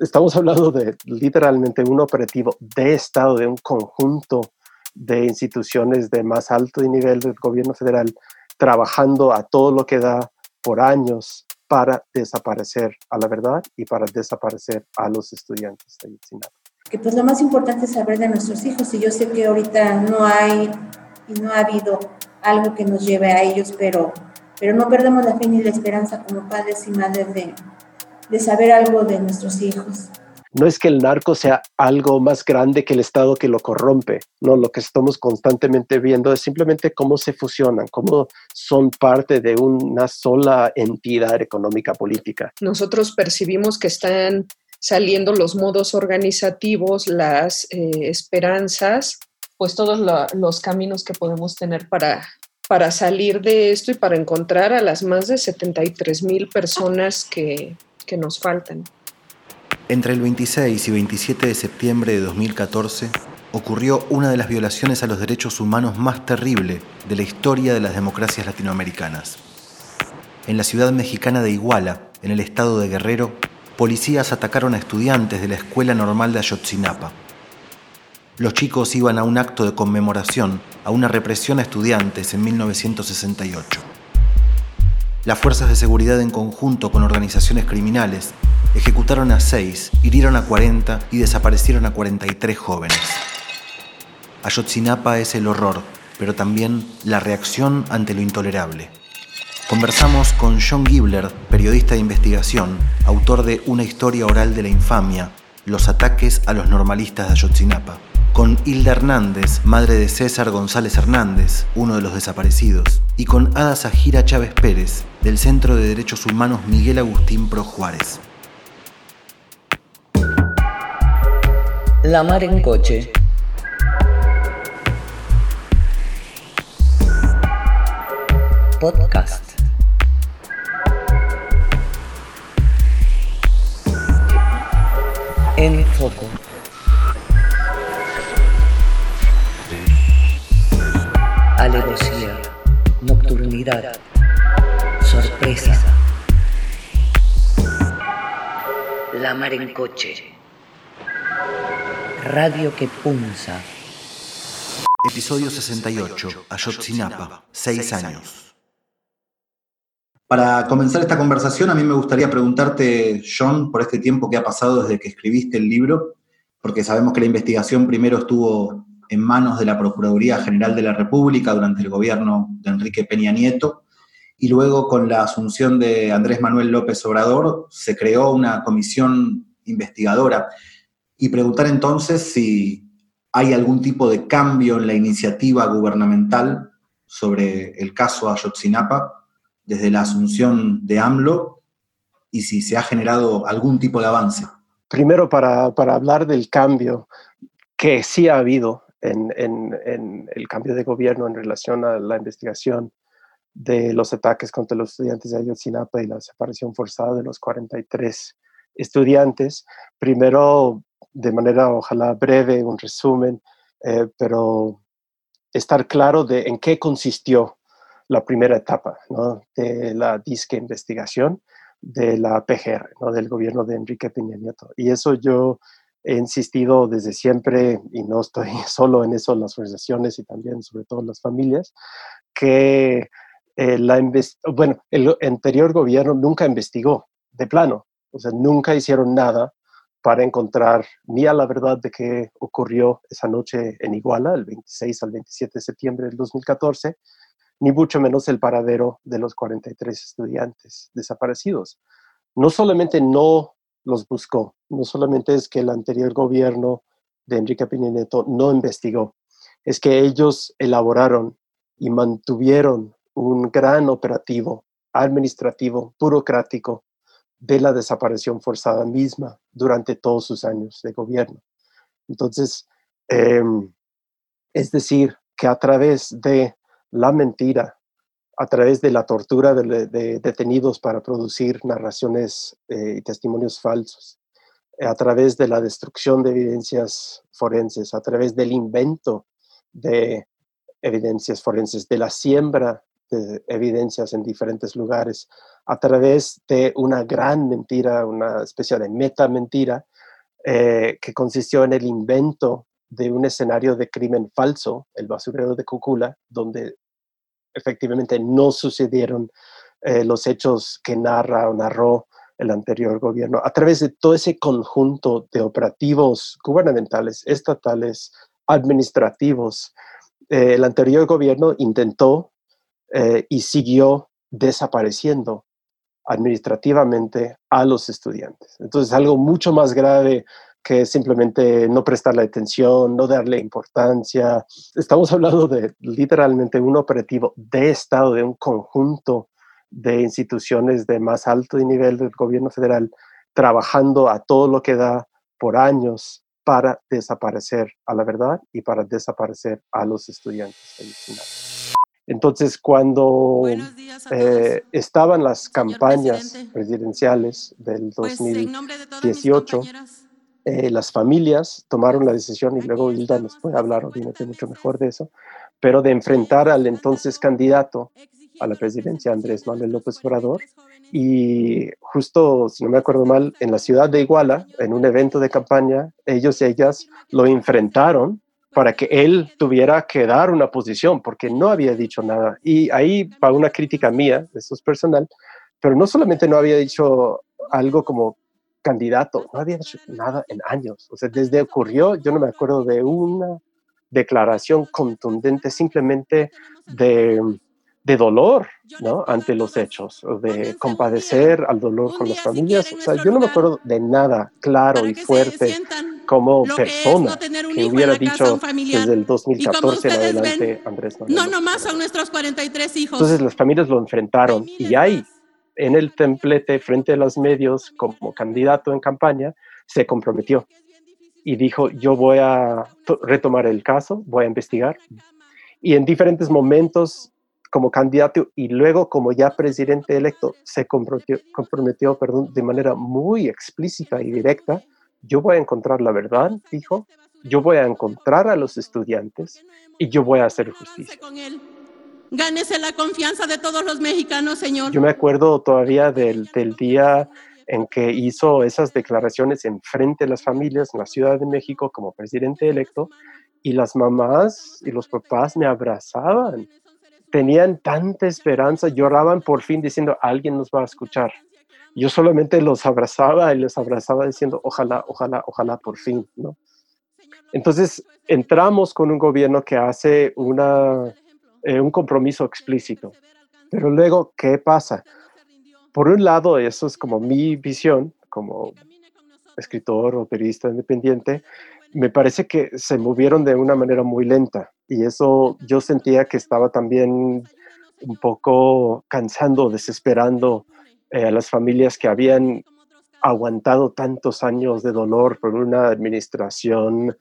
estamos hablando de literalmente un operativo de Estado, de un conjunto de instituciones de más alto nivel del gobierno federal, trabajando a todo lo que da por años para desaparecer a la verdad y para desaparecer a los estudiantes de. Que pues lo más importante es saber de nuestros hijos y yo sé que ahorita no hay y no ha habido algo que nos lleve a ellos, pero, pero no perdemos la fe ni la esperanza como padres y madres de, de saber algo de nuestros hijos. No es que el narco sea algo más grande que el Estado que lo corrompe, no, lo que estamos constantemente viendo es simplemente cómo se fusionan, cómo son parte de una sola entidad económica política. Nosotros percibimos que están saliendo los modos organizativos, las eh, esperanzas, pues todos los caminos que podemos tener para, para salir de esto y para encontrar a las más de 73 mil personas que, nos faltan. Entre el 26 y 27 de septiembre de 2014 ocurrió una de las violaciones a los derechos humanos más terrible de la historia de las democracias latinoamericanas. En la ciudad mexicana de Iguala, en el estado de Guerrero, policías atacaron a estudiantes de la Escuela Normal de Ayotzinapa. Los chicos iban a un acto de conmemoración a una represión a estudiantes en 1968. Las fuerzas de seguridad en conjunto con organizaciones criminales ejecutaron a 6, hirieron a 40 y desaparecieron a 43 jóvenes. Ayotzinapa es el horror, pero también la reacción ante lo intolerable. Conversamos con John Gibler, periodista de investigación, autor de Una historia oral de la infamia, los ataques a los normalistas de Ayotzinapa con Hilda Hernández, madre de César González Hernández, uno de los desaparecidos, y con Ada Sajira Chávez Pérez, del Centro de Derechos Humanos Miguel Agustín Pro Juárez. La mar en coche. Podcast. En foco. alevosía, nocturnidad, sorpresa. La mar en coche. Radio que punza. Episodio 68. Ayotzinapa. Seis años. Para comenzar esta conversación, a mí me gustaría preguntarte, John, por este tiempo que ha pasado desde que escribiste el libro, porque sabemos que la investigación primero estuvo en manos de la Procuraduría General de la República durante el gobierno de Enrique Peña Nieto, y luego con la asunción de Andrés Manuel López Obrador se creó una comisión investigadora. Y preguntar entonces si hay algún tipo de cambio en la iniciativa gubernamental sobre el caso Ayotzinapa desde la asunción de AMLO y si se ha generado algún tipo de avance. Primero, para, para hablar del cambio que sí ha habido en, el cambio de gobierno en relación a la investigación de los ataques contra los estudiantes de Ayotzinapa y la desaparición forzada de los 43 estudiantes. Primero, de manera ojalá breve, un resumen, eh, pero estar claro de en qué consistió la primera etapa de la disque investigación de la PGR, ¿no? del gobierno de Enrique Peña Nieto. Y eso yo he insistido desde siempre, y no estoy solo en eso, las organizaciones y también sobre todo las familias, que eh, la bueno, el anterior gobierno nunca investigó de plano, o sea, nunca hicieron nada para encontrar ni a la verdad de qué ocurrió esa noche en Iguala, el 26 al 27 de septiembre del 2014, ni mucho menos el paradero de los 43 estudiantes desaparecidos. No solamente no los buscó. No solamente es que el anterior gobierno de Enrique Peña Nieto no investigó, es que ellos elaboraron y mantuvieron un gran operativo administrativo, burocrático, de la desaparición forzada misma durante todos sus años de gobierno. Entonces, em, es decir, que a través de la mentira, a través de la tortura de, detenidos para producir narraciones eh, y testimonios falsos, a través de la destrucción de evidencias forenses, a través del invento de evidencias forenses, de la siembra de evidencias en diferentes lugares, a través de una gran mentira, una especie de meta mentira, eh, que consistió en el invento de un escenario de crimen falso, el basurero de Cucula, donde efectivamente no sucedieron eh, los hechos que narra o narró el anterior gobierno, a través de todo ese conjunto de operativos gubernamentales, estatales, administrativos, eh, el anterior gobierno intentó eh, y siguió desapareciendo administrativamente a los estudiantes. Entonces, algo mucho más grave que simplemente no prestarle atención, no darle importancia. Estamos hablando de literalmente un operativo de Estado, de un conjunto de instituciones de más alto nivel del gobierno federal, trabajando a todo lo que da por años para desaparecer a la verdad y para desaparecer a los estudiantes Entonces, cuando eh, estaban las campañas presidenciales del 2018, pues, eh, las familias tomaron la decisión, y luego Hilda nos puede hablar obviamente mucho mejor de eso, pero de enfrentar al entonces candidato a la presidencia, Andrés Manuel López Obrador, y justo, si no me acuerdo mal, en la ciudad de Iguala, en un evento de campaña, ellos y ellas lo enfrentaron para que él tuviera que dar una posición, porque no había dicho nada. Y ahí va una crítica mía, eso es personal, pero no solamente no había dicho algo como candidato, no había hecho nada en años. O sea, desde ocurrió, yo no me acuerdo de una declaración contundente simplemente de, de dolor ¿no? ante los hechos, de compadecer al dolor con las familias. O sea, yo no me acuerdo de nada claro y fuerte como persona que hubiera dicho desde el 2014 en adelante Andrés Manuel. No, nomás son nuestros 43 hijos. Entonces las familias lo enfrentaron y hay en el templete frente a los medios como candidato en campaña, se comprometió y dijo, yo voy a retomar el caso, voy a investigar. Y en diferentes momentos como candidato y luego como ya presidente electo, se comprometió, comprometió perdón, de manera muy explícita y directa, yo voy a encontrar la verdad, dijo, yo voy a encontrar a los estudiantes y yo voy a hacer justicia. Gánese la confianza de todos los mexicanos, Señor. Yo me acuerdo todavía del, del día en que hizo esas declaraciones en frente de las familias en la Ciudad de México como presidente electo y las mamás y los papás me abrazaban. Tenían tanta esperanza, lloraban por fin diciendo, alguien nos va a escuchar. Yo solamente los abrazaba y les abrazaba diciendo, ojalá, ojalá, ojalá por fin, ¿no? Entonces entramos con un gobierno que hace una eh, un compromiso explícito. Pero luego, ¿qué pasa? Por un lado, eso es como mi visión como escritor o periodista independiente, me parece que se movieron de una manera muy lenta y eso yo sentía que estaba también un poco cansando, desesperando eh, a las familias que habían aguantado tantos años de dolor por una administración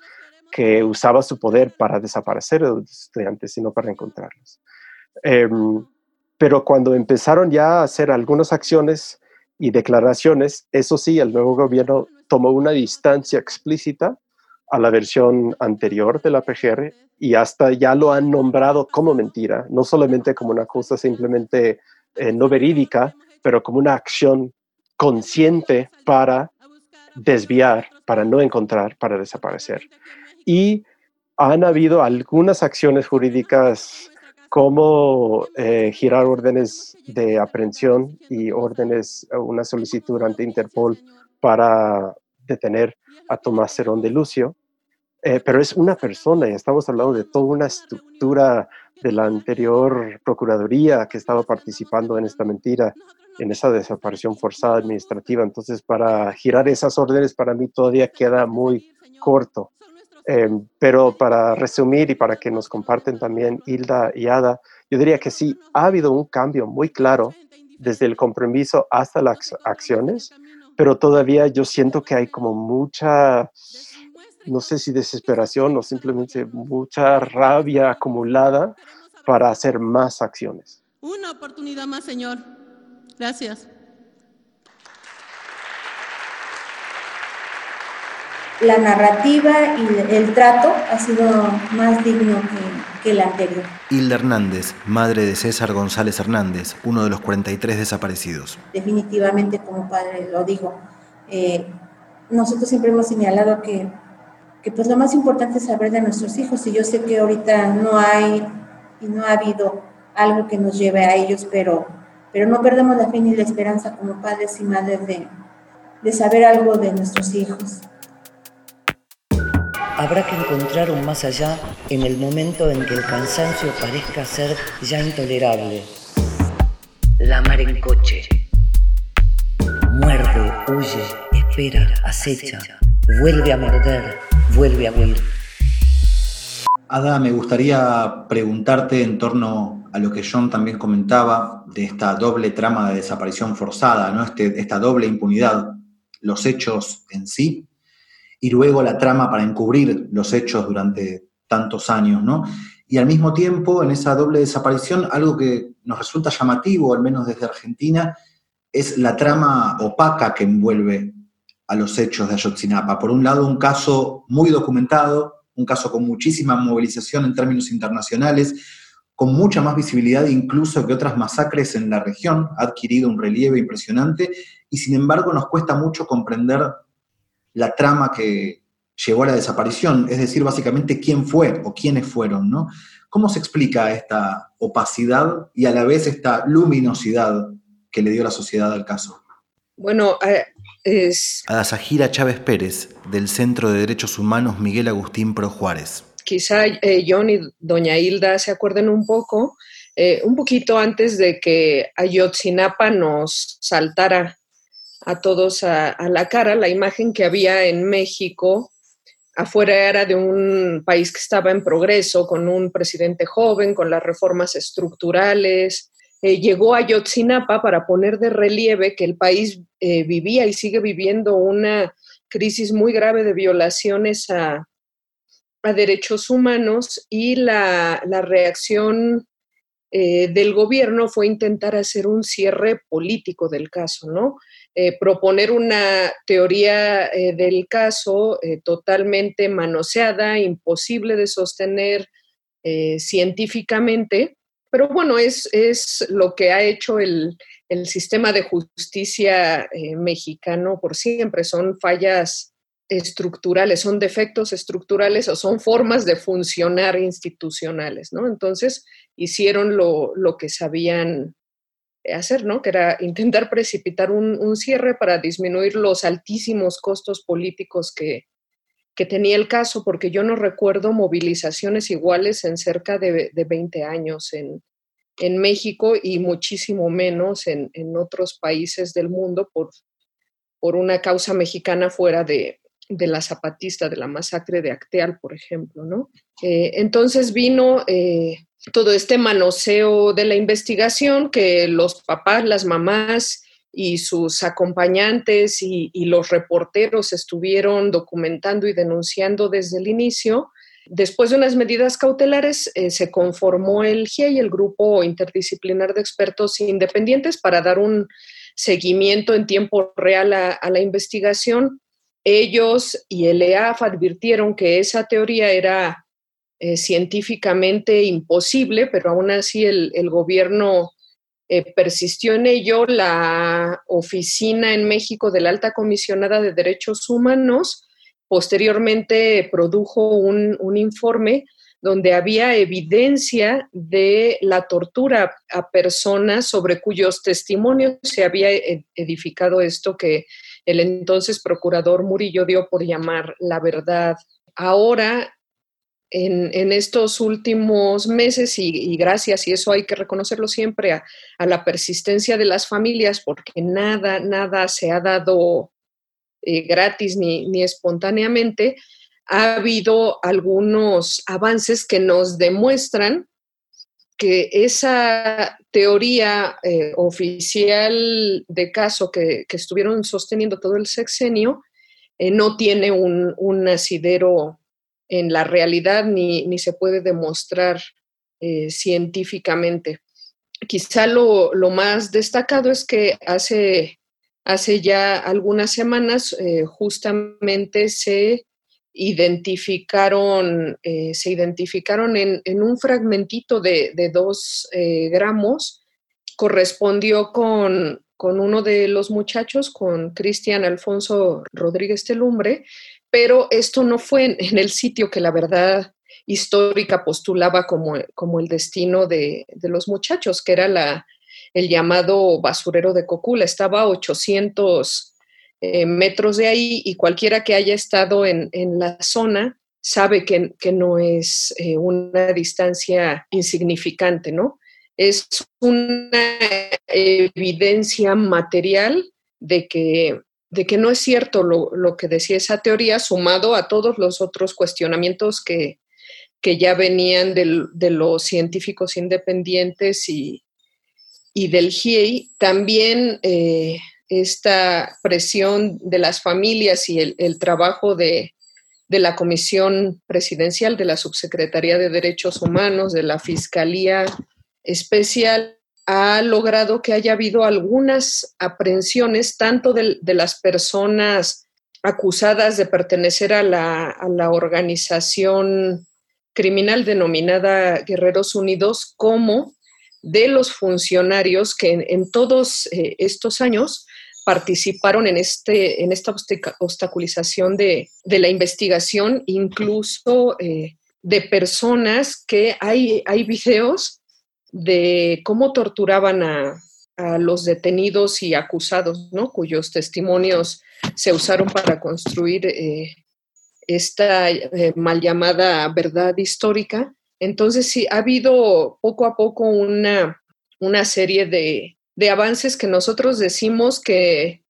que usaba su poder para desaparecer a los estudiantes, sino para encontrarlos. Em, pero cuando empezaron ya a hacer algunas acciones y declaraciones, eso sí, el nuevo gobierno tomó una distancia explícita a la versión anterior de la PGR y hasta ya lo han nombrado como mentira, no solamente como una cosa simplemente eh, no verídica, pero como una acción consciente para desviar, para no encontrar, para desaparecer. Y han habido algunas acciones jurídicas como eh, girar órdenes de aprehensión y órdenes, una solicitud ante Interpol para detener a Tomás Cerón de Lucio. Eh, pero es una persona y estamos hablando de toda una estructura de la anterior Procuraduría que estaba participando en esta mentira, en esa desaparición forzada administrativa. Entonces, para girar esas órdenes para mí todavía queda muy corto. Em, pero para resumir y para que nos comparten también Hilda y Ada, yo diría que sí, ha habido un cambio muy claro desde el compromiso hasta las acciones, pero todavía yo siento que hay como mucha, no sé si desesperación o simplemente mucha rabia acumulada para hacer más acciones. Una oportunidad más, Señor. Gracias. la narrativa y el trato ha sido más digno que, el anterior. Hilda Hernández, madre de César González Hernández, uno de los 43 desaparecidos. Definitivamente, como padre lo digo, eh, nosotros siempre hemos señalado que, que pues lo más importante es saber de nuestros hijos y yo sé que ahorita no hay y no ha habido algo que nos lleve a ellos, pero, pero no perdemos la fe ni la esperanza como padres y madres de, de saber algo de nuestros hijos. Habrá que encontrar un más allá en el momento en que el cansancio parezca ser ya intolerable. La mar en coche. Muerde, huye, espera, acecha, vuelve a morder, vuelve a huir. Ada, me gustaría preguntarte en torno a lo que John también comentaba de esta doble trama de desaparición forzada, ¿no? Este, esta doble impunidad, los hechos en sí y luego la trama para encubrir los hechos durante tantos años, ¿no? Y al mismo tiempo, en esa doble desaparición, algo que nos resulta llamativo, al menos desde Argentina, es la trama opaca que envuelve a los hechos de Ayotzinapa. Por un lado, un caso muy documentado, un caso con muchísima movilización en términos internacionales, con mucha más visibilidad incluso que otras masacres en la región, ha adquirido un relieve impresionante y sin embargo nos cuesta mucho comprender la trama que llevó a la desaparición, es decir, básicamente quién fue o quiénes fueron, ¿no? ¿Cómo se explica esta opacidad y a la vez esta luminosidad que le dio la sociedad al caso? Bueno, es... A Zahira Chávez Pérez, del Centro de Derechos Humanos Miguel Agustín Pro Juárez. Quizá eh, John y doña Hilda se acuerden un poco, eh, un poquito antes de que Ayotzinapa nos saltara a todos a, la cara la imagen que había en México. Afuera era de un país que estaba en progreso, con un presidente joven, con las reformas estructurales. Eh, llegó a Yotzinapa para poner de relieve que el país eh, vivía y sigue viviendo una crisis muy grave de violaciones a, derechos humanos y la, reacción eh, del gobierno fue intentar hacer un cierre político del caso, ¿no? Eh, proponer una teoría eh, del caso eh, totalmente manoseada, imposible de sostener científicamente, pero bueno, es, es, lo que ha hecho el, el sistema de justicia mexicano por siempre, son fallas estructurales, son defectos estructurales o son formas de funcionar institucionales, ¿no? Entonces hicieron lo, lo que sabían hacer, ¿no? Que era intentar precipitar un, cierre para disminuir los altísimos costos políticos que, tenía el caso, porque yo no recuerdo movilizaciones iguales en cerca de, 20 años en, México y muchísimo menos en, otros países del mundo por, por una causa mexicana fuera de, la zapatista, de la masacre de Acteal, por ejemplo, ¿no? Eh, entonces vino eh, todo este manoseo de la investigación que los papás, las mamás y sus acompañantes y, los reporteros estuvieron documentando y denunciando desde el inicio. Después de unas medidas cautelares, eh, se conformó el GIEI, el Grupo Interdisciplinar de Expertos Independientes, para dar un seguimiento en tiempo real a la investigación. Ellos y el EAF advirtieron que esa teoría era eh, científicamente imposible, pero aún así el, gobierno eh, persistió en ello. La oficina en México de la Alta Comisionada de Derechos Humanos posteriormente produjo un, un informe donde había evidencia de la tortura a personas sobre cuyos testimonios se había edificado esto que el entonces procurador Murillo dio por llamar la verdad. Ahora en, estos últimos meses y, gracias, y eso hay que reconocerlo siempre, a, la persistencia de las familias, porque nada, nada se ha dado eh, gratis ni, ni, espontáneamente, ha habido algunos avances que nos demuestran que esa teoría eh, oficial de caso que, estuvieron sosteniendo todo el sexenio eh, no tiene un, un asidero en la realidad ni, se puede demostrar eh, científicamente. Quizá lo, más destacado es que hace, hace ya algunas semanas justamente se identificaron, eh, se identificaron en, un fragmentito de, dos gramos, correspondió con con uno de los muchachos, con Cristian Alfonso Rodríguez Telumbre, pero esto no fue en, el sitio que la verdad histórica postulaba como, como el destino de, los muchachos, que era la, el llamado basurero de Cocula. Estaba a 800 eh, metros de ahí y cualquiera que haya estado en, la zona sabe que, no es eh, una distancia insignificante, ¿no? Es una evidencia material de que de que no es cierto lo, que decía esa teoría, sumado a todos los otros cuestionamientos que, ya venían de los científicos independientes y, del GIEI, también eh, esta presión de las familias y el, trabajo de, de, la Comisión Presidencial, de la Subsecretaría de Derechos Humanos, de la Fiscalía Especial, ha logrado que haya habido algunas aprehensiones, tanto de, las personas acusadas de pertenecer a la, organización criminal denominada Guerreros Unidos, como de los funcionarios que en, todos eh, estos años participaron en, este, en esta obstaculización de, la investigación, incluso eh, de personas que hay, hay videos de cómo torturaban a, los detenidos y acusados, ¿no? cuyos testimonios se usaron para construir eh, esta eh, mal llamada verdad histórica. Entonces, sí, ha habido poco a poco una, una serie de, avances que nosotros decimos que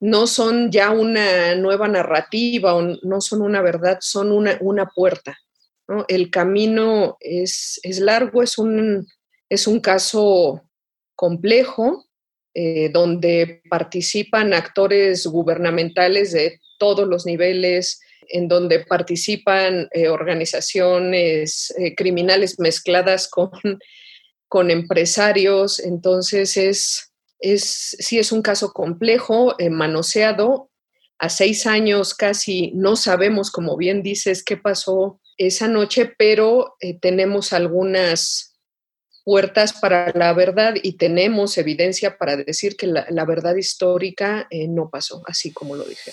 no son ya una nueva narrativa o no son una verdad, son una, una puerta. El camino es, es largo, es un, es un caso complejo eh, donde participan actores gubernamentales de todos los niveles, en donde participan eh, organizaciones eh, criminales mezcladas con, con empresarios. Entonces, es, es, sí es un caso complejo, manoseado. A seis años casi no sabemos, como bien dices, qué pasó esa noche, pero tenemos algunas puertas para la verdad y tenemos evidencia para decir que la, verdad histórica eh, no pasó, así como lo dije.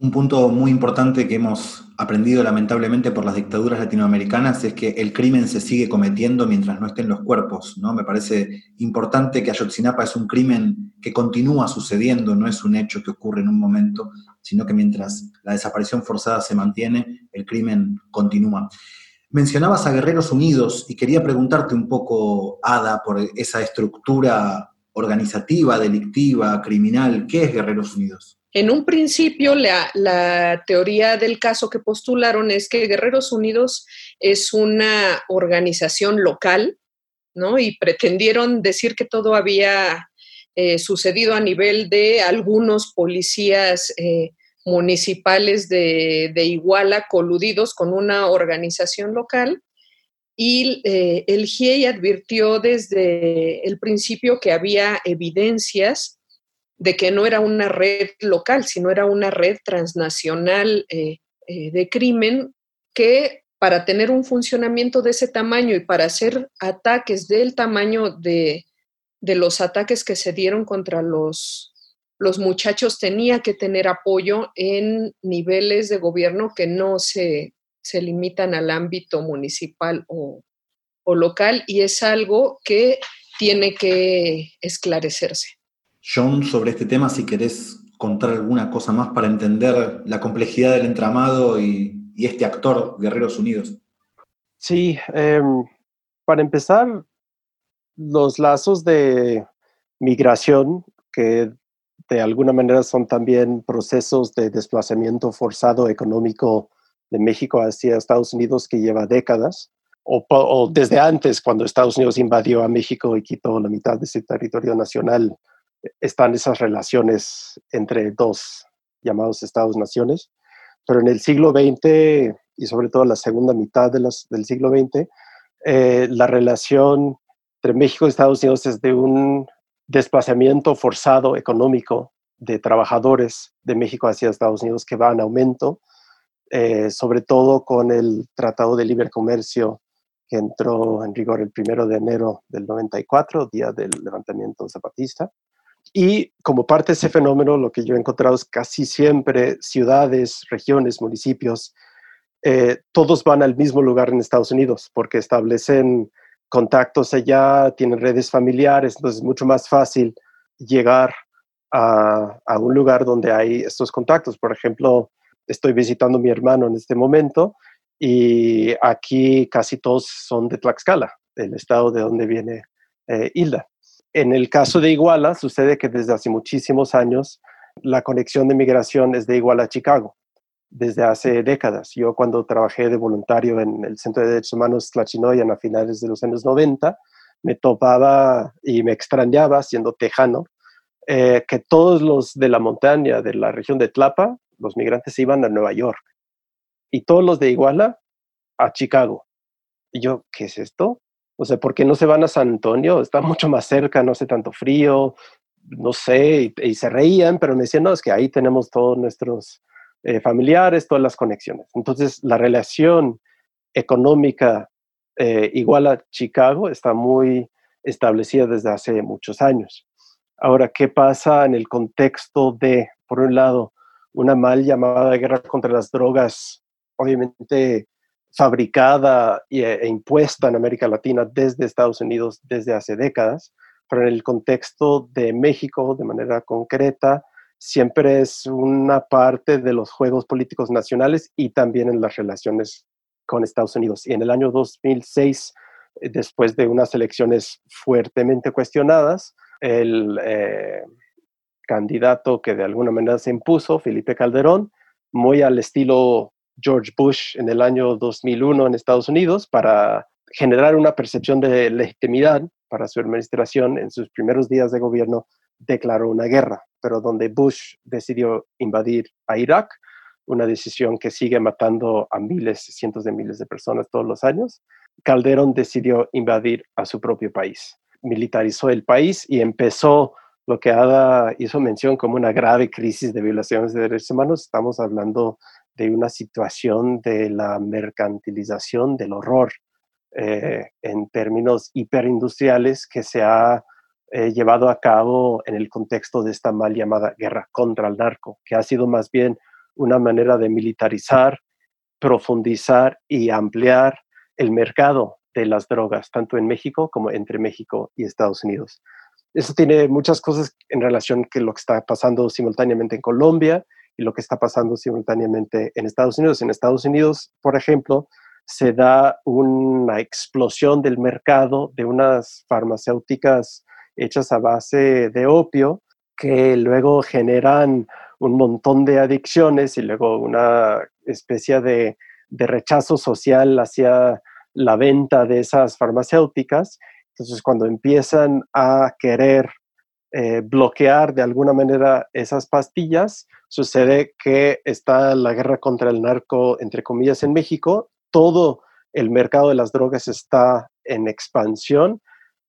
Un punto muy importante que hemos aprendido lamentablemente por las dictaduras latinoamericanas es que el crimen se sigue cometiendo mientras no estén los cuerpos. ¿no? Me parece importante que Ayotzinapa es un crimen que continúa sucediendo, no es un hecho que ocurre en un momento, sino que mientras la desaparición forzada se mantiene, el crimen continúa. Mencionabas a Guerreros Unidos y quería preguntarte un poco, Ada, por esa estructura organizativa, delictiva, criminal. ¿Qué es Guerreros Unidos? En un principio, la, teoría del caso que postularon es que Guerreros Unidos es una organización local, ¿no? Y pretendieron decir que todo había eh, sucedido a nivel de algunos policías eh, municipales de, Iguala coludidos con una organización local y eh, el GIEI advirtió desde el principio que había evidencias de que no era una red local, sino era una red transnacional eh, eh, de crimen que para tener un funcionamiento de ese tamaño y para hacer ataques del tamaño de, de los ataques que se dieron contra los los muchachos tenían que tener apoyo en niveles de gobierno que no se, limitan al ámbito municipal o, local y es algo que tiene que esclarecerse. John, sobre este tema, si querés contar alguna cosa más para entender la complejidad del entramado y, este actor, Guerreros Unidos. Sí, em, para empezar, los lazos de migración que de alguna manera son también procesos de desplazamiento forzado económico de México hacia Estados Unidos que lleva décadas, o, desde antes, cuando Estados Unidos invadió a México y quitó la mitad de su territorio nacional, están esas relaciones entre dos llamados Estados-naciones. Pero en el siglo XX y sobre todo la segunda mitad de del siglo XX, eh, la relación entre México y Estados Unidos es de un desplazamiento forzado económico de trabajadores de México hacia Estados Unidos que va en aumento, eh, sobre todo con el Tratado de Libre Comercio que entró en rigor el primero de enero del 94, día del levantamiento zapatista. Y como parte de ese fenómeno, lo que yo he encontrado es casi siempre ciudades, regiones, municipios, eh, todos van al mismo lugar en Estados Unidos porque establecen contactos allá, tienen redes familiares, entonces es mucho más fácil llegar a, un lugar donde hay estos contactos. Por ejemplo, estoy visitando a mi hermano en este momento y aquí casi todos son de Tlaxcala, el estado de donde viene eh, Hilda. En el caso de Iguala, sucede que desde hace muchísimos años la conexión de migración es de Iguala a Chicago, desde hace décadas. Yo cuando trabajé de voluntario en el Centro de Derechos Humanos Tlachinoyan a finales de los años 90, me topaba y me extrañaba, siendo tejano, eh, que todos los de la montaña de la región de Tlapa, los migrantes iban a Nueva York y todos los de Iguala a Chicago. Y yo, ¿qué es esto? O sea, ¿por qué no se van a San Antonio? Está mucho más cerca, no hace tanto frío, no sé, y, se reían, pero me decían, no, es que ahí tenemos todos nuestros eh, familiares, todas las conexiones. Entonces, la relación económica eh, igual a Chicago está muy establecida desde hace muchos años. Ahora, ¿qué pasa en el contexto de, por un lado, una mal llamada guerra contra las drogas, obviamente fabricada e, impuesta en América Latina desde Estados Unidos desde hace décadas, pero en el contexto de México, de manera concreta, siempre es una parte de los juegos políticos nacionales y también en las relaciones con Estados Unidos. Y en el año 2006, eh, después de unas elecciones fuertemente cuestionadas, el eh, candidato que de alguna manera se impuso, Felipe Calderón, muy al estilo George Bush en el año 2001 en Estados Unidos para generar una percepción de legitimidad para su administración en sus primeros días de gobierno, declaró una guerra, pero donde Bush decidió invadir a Irak, una decisión que sigue matando a miles, cientos de miles de personas todos los años, Calderón decidió invadir a su propio país. Militarizó el país y empezó lo que Ada hizo mención como una grave crisis de violaciones de derechos humanos. Estamos hablando de una situación de la mercantilización del horror eh, en términos hiperindustriales que se ha eh, llevado a cabo en el contexto de esta mal llamada guerra contra el narco, que ha sido más bien una manera de militarizar, profundizar y ampliar el mercado de las drogas, tanto en México como entre México y Estados Unidos. Eso tiene muchas cosas en relación con lo que está pasando simultáneamente en Colombia lo que está pasando simultáneamente en Estados Unidos. En Estados Unidos, por ejemplo, se da una explosión del mercado de unas farmacéuticas hechas a base de opio que luego generan un montón de adicciones y luego una especie de, de rechazo social hacia la venta de esas farmacéuticas. Entonces, cuando empiezan a querer eh, bloquear de alguna manera esas pastillas, sucede que está la guerra contra el narco, entre comillas, en México. Todo el mercado de las drogas está en expansión.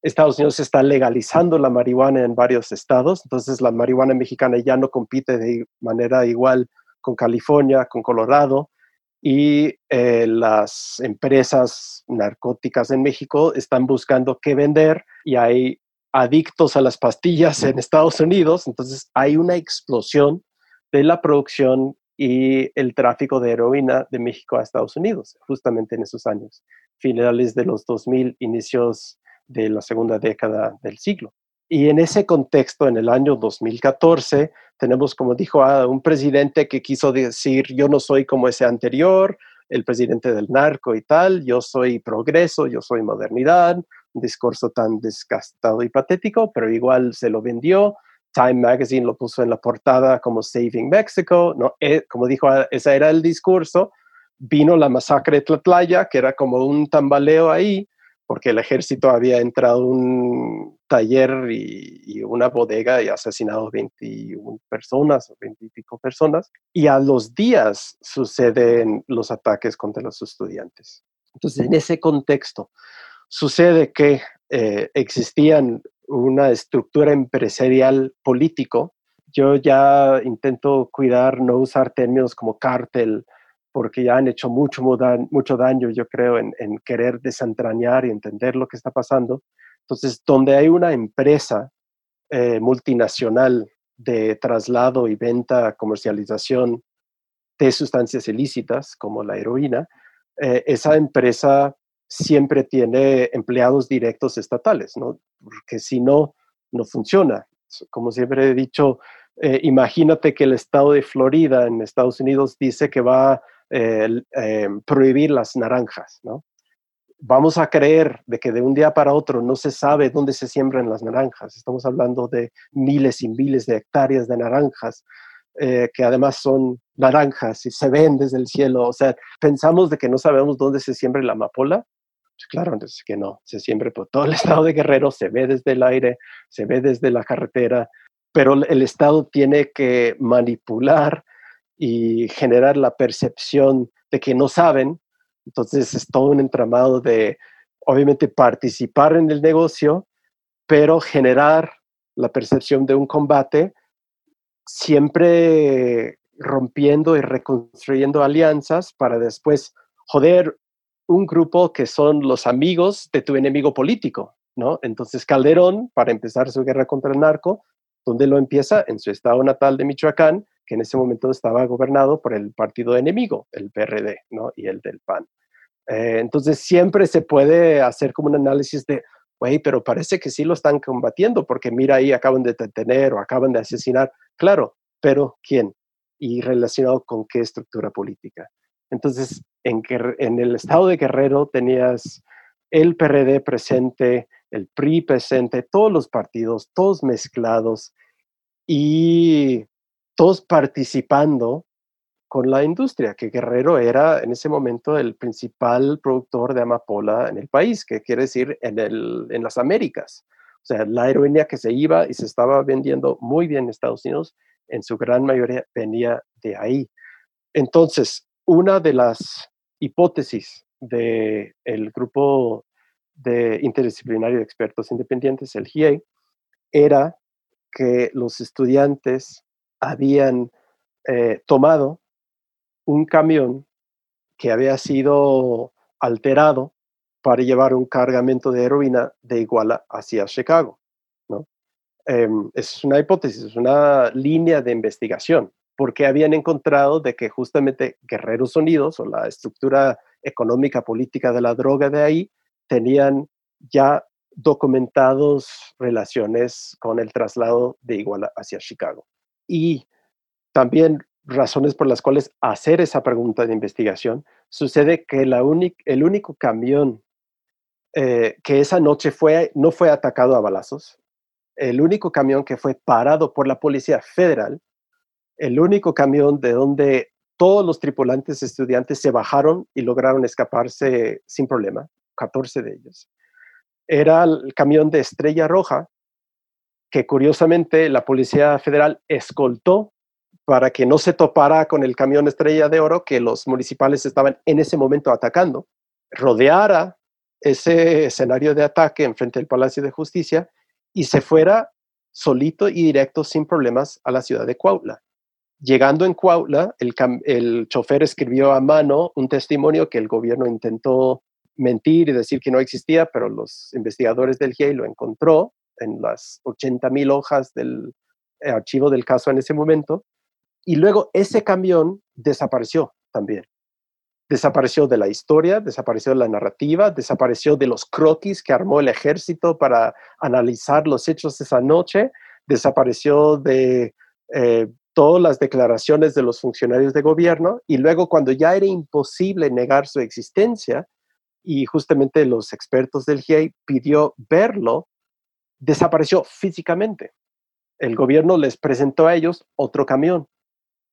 Estados Unidos está legalizando la marihuana en varios estados, entonces la marihuana mexicana ya no compite de manera igual con California, con Colorado, y eh, las empresas narcóticas en México están buscando qué vender y hay adictos a las pastillas en Estados Unidos, entonces hay una explosión de la producción y el tráfico de heroína de México a Estados Unidos, justamente en esos años, finales de los 2000, inicios de la segunda década del siglo. Y en ese contexto, en el año 2014, tenemos, como dijo, a un presidente que quiso decir, yo no soy como ese anterior, el presidente del narco y tal, yo soy progreso, yo soy modernidad, un discurso tan desgastado y patético, pero igual se lo vendió. Time Magazine lo puso en la portada como Saving Mexico, ¿no? Eh, como dijo, ah, ese era el discurso. Vino la masacre de Tlatlaya, que era como un tambaleo ahí, porque el ejército había entrado un taller y, una bodega y asesinado 21 personas o 20 y pico personas. Y a los días suceden los ataques contra los estudiantes. Entonces, en ese contexto, sucede que eh, existían una estructura empresarial político. Yo ya intento cuidar, no usar términos como cártel, porque ya han hecho mucho, mucho daño, yo creo, en, querer desentrañar y entender lo que está pasando. Entonces, donde hay una empresa eh, multinacional de traslado y venta, comercialización de sustancias ilícitas como la heroína, eh, esa empresa siempre tiene empleados directos estatales, ¿no? Porque si no, no funciona. Como siempre he dicho, eh, imagínate que el estado de Florida en Estados Unidos dice que va a prohibir las naranjas, ¿no? vamos a creer de que de un día para otro no se sabe dónde se siembran las naranjas. Estamos hablando de miles y miles de hectáreas de naranjas, eh, que además son naranjas y se ven desde el cielo. O sea, pensamos de que no sabemos dónde se siembra la amapola. Pues claro, entonces que no, se siembra por todo el estado de Guerrero, se ve desde el aire, se ve desde la carretera, pero el Estado tiene que manipular y generar la percepción de que no saben entonces es todo un entramado de, obviamente, participar en el negocio, pero generar la percepción de un combate, siempre rompiendo y reconstruyendo alianzas para después joder un grupo que son los amigos de tu enemigo político, ¿no? Entonces Calderón, para empezar su guerra contra el narco, donde lo empieza? En su estado natal de Michoacán, que en ese momento estaba gobernado por el partido enemigo, el PRD, ¿no? Y el del PAN. Eh, entonces siempre se puede hacer como un análisis de, güey, pero parece que sí lo están combatiendo porque mira ahí acaban de detener o acaban de asesinar. Claro, pero ¿quién? Y relacionado con qué estructura política. Entonces, en, el estado de Guerrero tenías el PRD presente, el PRI presente, todos los partidos, todos mezclados y todos participando con la industria, que Guerrero era en ese momento el principal productor de amapola en el país, que quiere decir en, en las Américas. O sea, la heroína que se iba y se estaba vendiendo muy bien en Estados Unidos, en su gran mayoría venía de ahí. Entonces, una de las hipótesis del el grupo de interdisciplinario de expertos independientes, el GIE, era que los estudiantes habían eh, tomado un camión que había sido alterado para llevar un cargamento de heroína de Iguala hacia Chicago. Em, es una hipótesis, es una línea de investigación, porque habían encontrado de que justamente Guerreros Unidos o la estructura económica política de la droga de ahí tenían ya documentados relaciones con el traslado de Iguala hacia Chicago. Y también razones por las cuales hacer esa pregunta de investigación, sucede que la el único camión eh, que esa noche fue, no fue atacado a balazos, el único camión que fue parado por la Policía Federal, el único camión de donde todos los tripulantes estudiantes se bajaron y lograron escaparse sin problema, 14 de ellos, era el camión de Estrella Roja, que curiosamente la Policía Federal escoltó para que no se topara con el camión Estrella de Oro que los municipales estaban en ese momento atacando, rodeara ese escenario de ataque enfrente del Palacio de Justicia y se fuera solito y directo sin problemas a la ciudad de Cuautla. Llegando en Cuautla, el, chofer escribió a mano un testimonio que el gobierno intentó mentir y decir que no existía, pero los investigadores del GIEI lo encontró en las 80 mil hojas del archivo del caso en ese momento y luego ese camión desapareció también. Desapareció de la historia, desapareció de la narrativa, desapareció de los croquis que armó el ejército para analizar los hechos esa noche, desapareció de eh, todas las declaraciones de los funcionarios de gobierno y luego cuando ya era imposible negar su existencia y justamente los expertos del GIEI pidió verlo, desapareció físicamente. El gobierno les presentó a ellos otro camión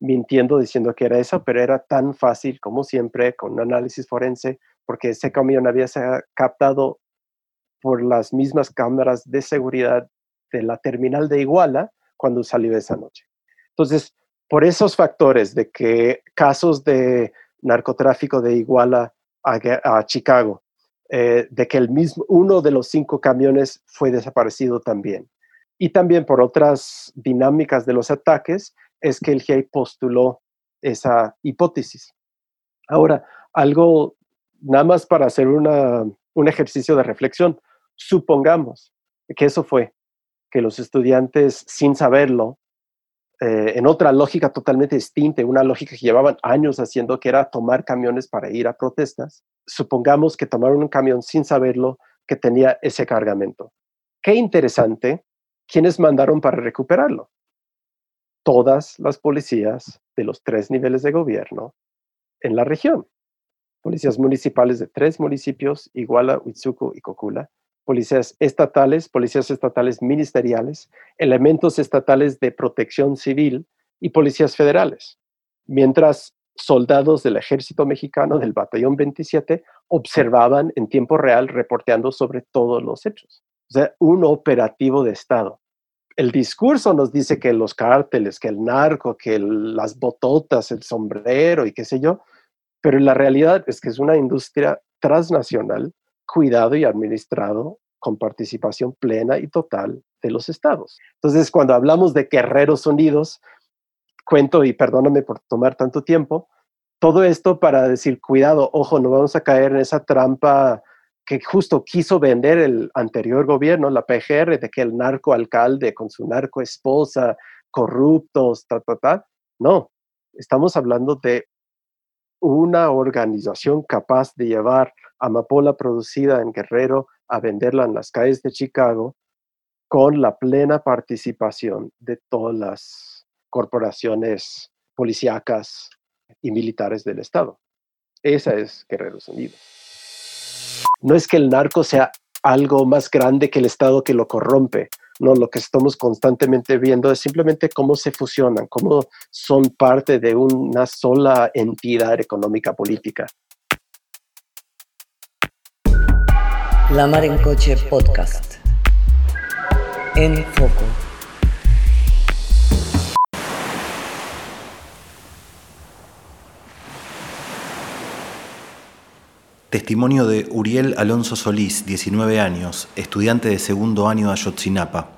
mintiendo diciendo que era eso, pero era tan fácil como siempre con análisis forense, porque ese camión había sido captado por las mismas cámaras de seguridad de la terminal de Iguala cuando salió esa noche. Entonces, por esos factores de que casos de narcotráfico de Iguala a, Chicago, eh, de que el mismo, uno de los cinco camiones fue desaparecido también, y también por otras dinámicas de los ataques, es que el GIEI postuló esa hipótesis. Ahora, algo nada más para hacer una, un ejercicio de reflexión. Supongamos que eso fue, que los estudiantes, sin saberlo, eh, en otra lógica totalmente distinta, una lógica que llevaban años haciendo, que era tomar camiones para ir a protestas, supongamos que tomaron un camión sin saberlo que tenía ese cargamento. Qué interesante, ¿quiénes mandaron para recuperarlo? Todas las policías de los tres niveles de gobierno en la región. Policías municipales de tres municipios, Iguala, Huitzuco y Cocula, policías estatales, policías estatales ministeriales, elementos estatales de protección civil y policías federales, mientras soldados del ejército mexicano del batallón 27 observaban en tiempo real reporteando sobre todos los hechos. O sea, un operativo de Estado. El discurso nos dice que los cárteles, que el narco, que las bototas, el sombrero y qué sé yo, pero la realidad es que es una industria transnacional cuidado y administrado con participación plena y total de los estados. Entonces, cuando hablamos de Guerreros Unidos, cuento y perdóname por tomar tanto tiempo, todo esto para decir, cuidado, ojo, no vamos a caer en esa trampa que justo quiso vender el anterior gobierno, la PGR, de que el narco alcalde con su narco esposa, corruptos, ta, ta, ta. No, estamos hablando de una organización capaz de llevar amapola producida en Guerrero a venderla en las calles de Chicago con la plena participación de todas las corporaciones policíacas y militares del Estado. Esa es Guerreros Unidos. No es que el narco sea algo más grande que el Estado que lo corrompe, no, lo que estamos constantemente viendo es simplemente cómo se fusionan, cómo son parte de una sola entidad económica política. La Mar en Coche Podcast. En Foco. Testimonio de Uriel Alonso Solís, 19 años, estudiante de segundo año de Ayotzinapa.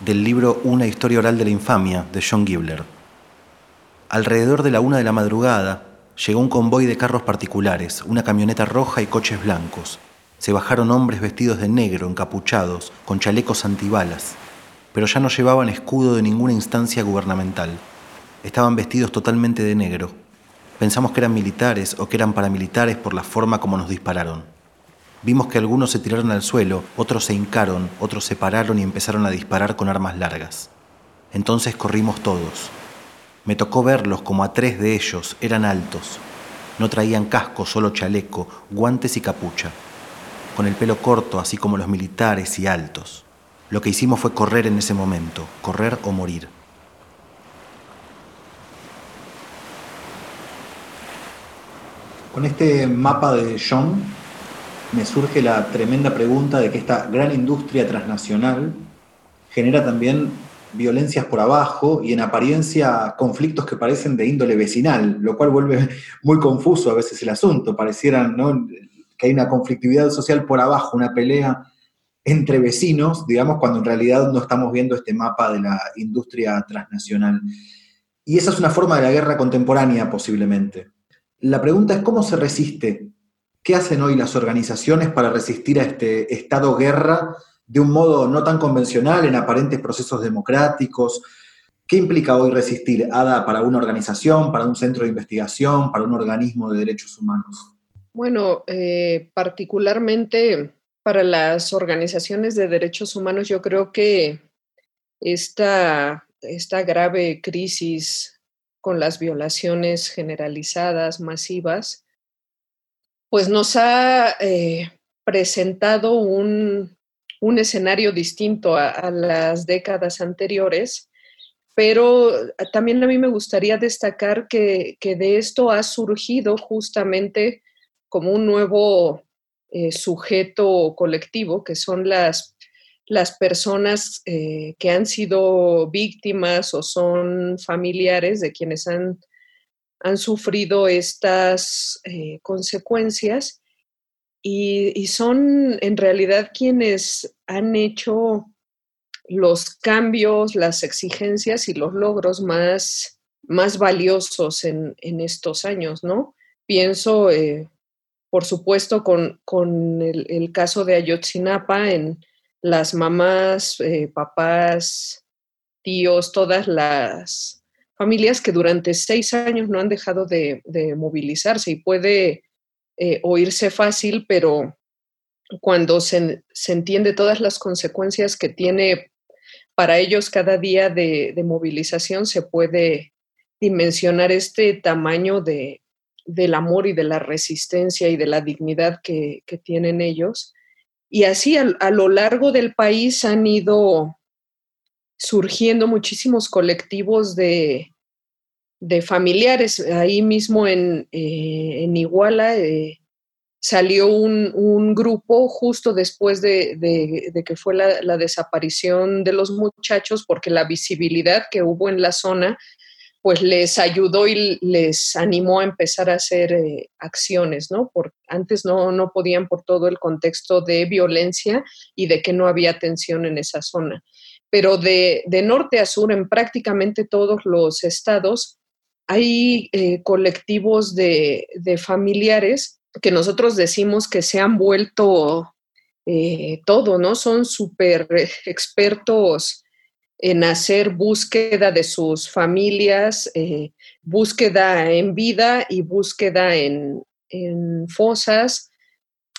Del libro Una historia oral de la infamia, de John Gibler. Alrededor de la una de la madrugada, llegó un convoy de carros particulares, una camioneta roja y coches blancos. Se bajaron hombres vestidos de negro, encapuchados, con chalecos antibalas, pero ya no llevaban escudo de ninguna instancia gubernamental. Estaban vestidos totalmente de negro Pensamos que eran militares o que eran paramilitares por la forma como nos dispararon. Vimos que algunos se tiraron al suelo, otros se hincaron, otros se pararon y empezaron a disparar con armas largas. Entonces corrimos todos. Me tocó verlos como a tres de ellos, eran altos. No traían casco, solo chaleco, guantes y capucha. Con el pelo corto, así como los militares y altos. Lo que hicimos fue correr en ese momento, correr o morir. Con este mapa de John me surge la tremenda pregunta de que esta gran industria transnacional genera también violencias por abajo y en apariencia conflictos que parecen de índole vecinal, lo cual vuelve muy confuso a veces el asunto. Parecieran que hay una conflictividad social por abajo, una pelea entre vecinos, digamos, cuando en realidad no estamos viendo este mapa de la industria transnacional. Y esa es una forma de la guerra contemporánea posiblemente. La pregunta es cómo se resiste. ¿Qué hacen hoy las organizaciones para resistir a este estado guerra de un modo no tan convencional en aparentes procesos democráticos? ¿Qué implica hoy resistir, Ada, para una organización, para un centro de investigación, para un organismo de derechos humanos? Bueno, eh, particularmente para las organizaciones de derechos humanos, yo creo que esta, esta grave crisis con las violaciones generalizadas, masivas, pues nos ha eh, presentado un, escenario distinto a, las décadas anteriores, pero también a mí me gustaría destacar que, de esto ha surgido justamente como un nuevo eh, sujeto colectivo, que son las las personas eh, que han sido víctimas o son familiares de quienes han, han sufrido estas eh, consecuencias y, son en realidad quienes han hecho los cambios, las exigencias y los logros más, más valiosos en, estos años, ¿no? Pienso, eh, por supuesto, con, el, el, caso de Ayotzinapa en, las mamás, eh, papás, tíos, todas las familias que durante seis años no han dejado de, movilizarse y puede eh, oírse fácil, pero cuando se, entiende todas las consecuencias que tiene para ellos cada día de, movilización, se puede dimensionar este tamaño de, del amor y de la resistencia y de la dignidad que tienen ellos y así a, lo largo del país han ido surgiendo muchísimos colectivos de, familiares. Ahí mismo en, eh, Iguala eh, salió un, grupo justo después de, que fue la, la, desaparición de los muchachos, porque la visibilidad que hubo en la zona pues les ayudó y les animó a empezar a hacer eh, acciones, ¿no? Por, antes no, no podían por todo el contexto de violencia y de que no había atención en esa zona. Pero de, norte a sur, en prácticamente todos los estados, hay eh, colectivos de, familiares que nosotros decimos que se han vuelto eh, todo, ¿no? Son súper expertos en hacer búsqueda de sus familias, eh, búsqueda en vida y búsqueda en, fosas.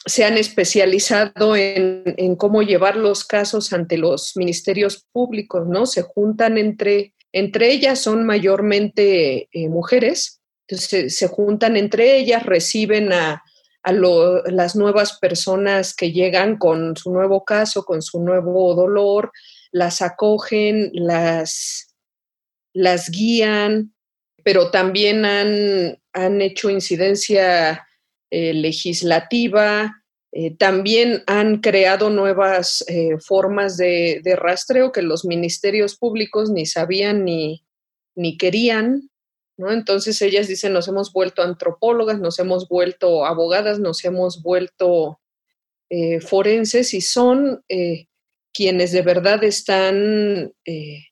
Se han especializado en, cómo llevar los casos ante los ministerios públicos, ¿no? Se juntan entre, entre ellas, son mayormente eh, mujeres, entonces se, juntan entre ellas, reciben a, las nuevas personas que llegan con su nuevo caso, con su nuevo dolor, las acogen, las, las guían, pero también han, han hecho incidencia eh, legislativa, eh, también han creado nuevas eh, formas de, rastreo que los ministerios públicos ni sabían ni, ni querían, ¿no? Entonces ellas dicen, nos hemos vuelto antropólogas, nos hemos vuelto abogadas, nos hemos vuelto forenses y son quienes de verdad están eh,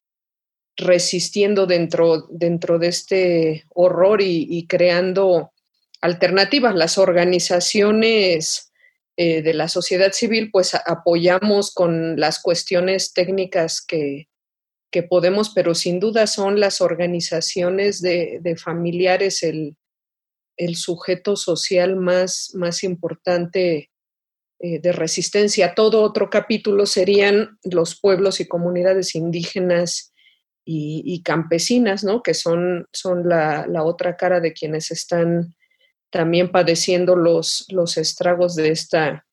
resistiendo dentro, dentro de este horror y, creando alternativas. Las organizaciones eh, de la sociedad civil, pues apoyamos con las cuestiones técnicas que, podemos, pero sin duda son las organizaciones de, familiares el, el, sujeto social más, más importante eh, de resistencia. Todo otro capítulo serían los pueblos y comunidades indígenas y, campesinas, ¿no? que son, son la, otra cara de quienes están también padeciendo los, los estragos de esta,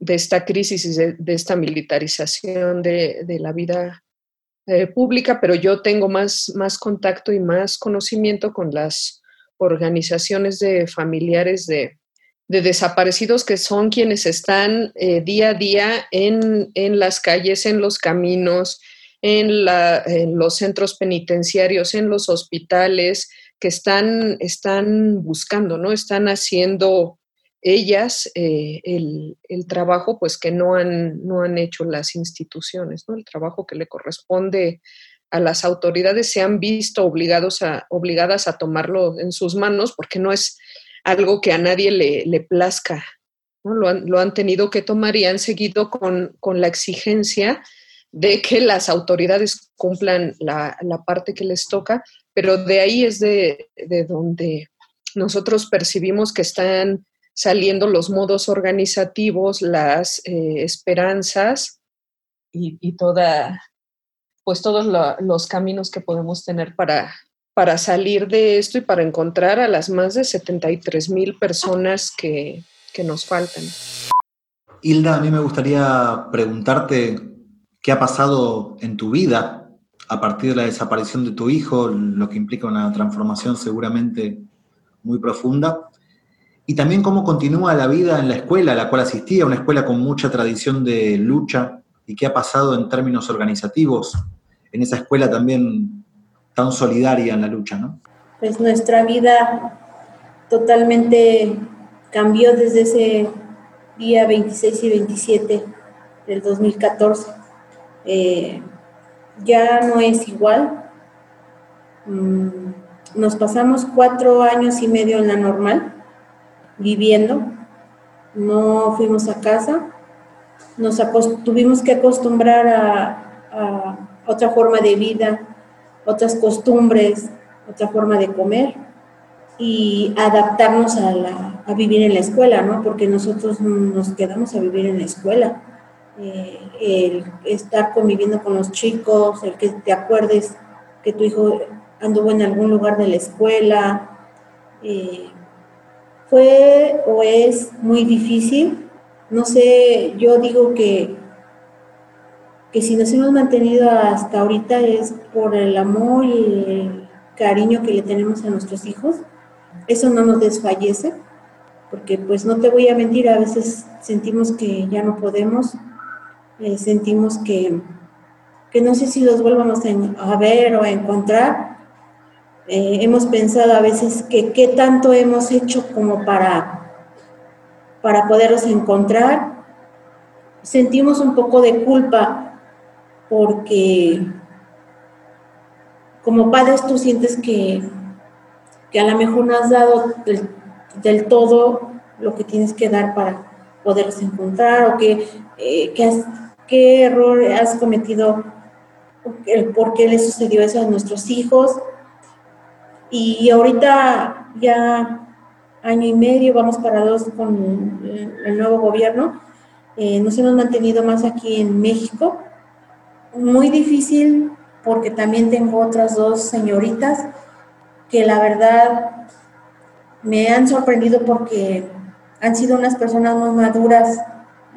de esta crisis y de, esta militarización de, la vida eh, pública, pero yo tengo más, más contacto y más conocimiento con las organizaciones de familiares de, de desaparecidos que son quienes están eh, día a día en, las calles, en los caminos, en, los centros penitenciarios, en los hospitales, que están, están buscando, ¿no? Están haciendo ellas eh, el, trabajo pues que no han, no han hecho las instituciones, ¿no? El trabajo que le corresponde a las autoridades se han visto obligados a, obligadas a tomarlo en sus manos porque no es algo que a nadie le, plazca. ¿no? Lo, han, tenido que tomar y han seguido con, la exigencia de que las autoridades cumplan la, parte que les toca, pero de ahí es de, donde nosotros percibimos que están saliendo los modos organizativos, las eh, esperanzas y, toda, pues todos los caminos que podemos tener para, para salir de esto y para encontrar a las más de 73 mil personas que, nos faltan. Hilda, a mí me gustaría preguntarte qué ha pasado en tu vida a partir de la desaparición de tu hijo, lo que implica una transformación seguramente muy profunda, y también cómo continúa la vida en la escuela a la cual asistía, una escuela con mucha tradición de lucha, y qué ha pasado en términos organizativos. En esa escuela también tan solidaria en la lucha, ¿no? Pues nuestra vida totalmente cambió desde ese día 26 y 27 del 2014. Eh, ya no es igual. Mm, nos pasamos cuatro años y medio en la normal, viviendo. No fuimos a casa. nos tuvimos que acostumbrar a, otra forma de vida, otras costumbres, otra forma de comer y adaptarnos a, a, vivir en la escuela, ¿no? Porque nosotros nos quedamos a vivir en la escuela. Eh, el estar conviviendo con los chicos, el que te acuerdes que tu hijo anduvo en algún lugar de la escuela, eh, fue o es muy difícil. No sé, yo digo que, que si nos hemos mantenido hasta ahorita es por el amor y el cariño que le tenemos a nuestros hijos. Eso no nos desfallece, porque pues no te voy a mentir, a veces sentimos que ya no podemos, eh, sentimos que, que no sé si los vuelvamos a ver o a encontrar, eh, hemos pensado a veces que qué tanto hemos hecho como para, para poderlos encontrar. Sentimos un poco de culpa porque como padres tú sientes que, que a lo mejor no has dado del, todo lo que tienes que dar para poderlos encontrar o que, eh, qué error has cometido, el por qué le sucedió eso a nuestros hijos y ahorita ya año y medio, vamos para dos con el nuevo gobierno, eh, nos hemos mantenido más aquí en México. Muy difícil porque también tengo otras dos señoritas que la verdad me han sorprendido porque han sido unas personas muy maduras,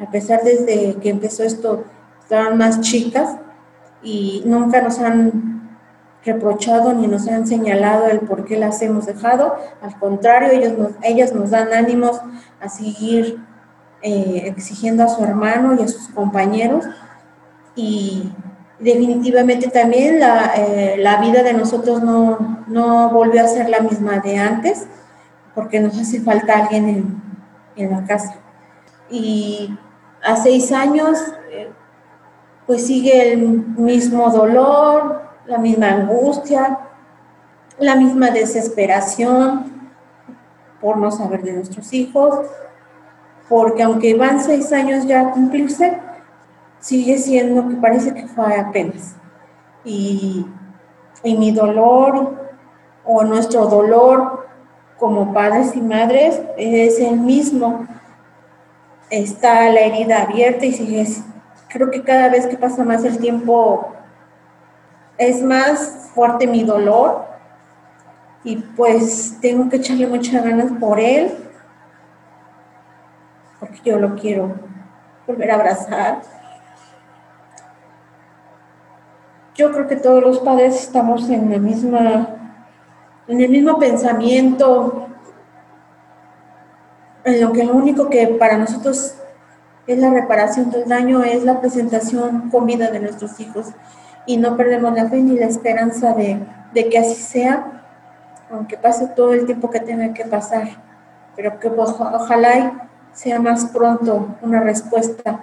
a pesar desde que empezó esto, estaban más chicas y nunca nos han reprochado ni nos han señalado el por qué las hemos dejado. Al contrario, ellos nos, ellas nos dan ánimos a seguir eh, exigiendo a su hermano y a sus compañeros. Y definitivamente también la, eh, la vida de nosotros no, no, volvió a ser la misma de antes, porque nos hace falta alguien en, en la casa. Y a seis años, eh, pues sigue el mismo dolor, la misma angustia, la misma desesperación por no saber de nuestros hijos, porque aunque van seis años ya a cumplirse, sigue siendo que parece que fue apenas. Y, y mi dolor o nuestro dolor como padres y madres es el mismo. Está la herida abierta y sigue, creo que cada vez que pasa más el tiempo es más fuerte mi dolor y pues tengo que echarle muchas ganas por él, porque yo lo quiero volver a abrazar. Yo creo que todos los padres estamos en la misma, en el mismo pensamiento, en lo que lo único que para nosotros es la reparación del daño es la presentación con vida de nuestros hijos y no perdemos la fe ni la esperanza de, que así sea, aunque pase todo el tiempo que tenga que pasar, pero que ojalá sea más pronto una respuesta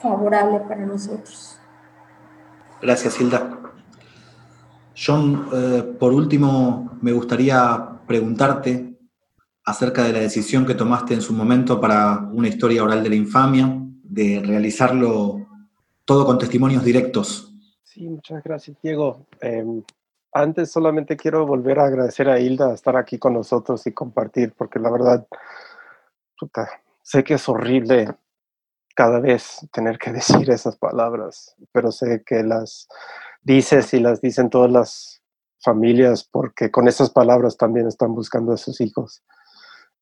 favorable para nosotros. Gracias, Hilda. John, eh, por último, me gustaría preguntarte acerca de la decisión que tomaste en su momento para una historia oral de la infamia, de realizarlo todo con testimonios directos Sí, muchas gracias, Diego. Em, antes solamente quiero volver a agradecer a Hilda estar aquí con nosotros y compartir, porque la verdad, sé que es horrible cada vez tener que decir esas palabras, pero sé que las dices y las dicen todas las familias porque con esas palabras también están buscando a sus hijos.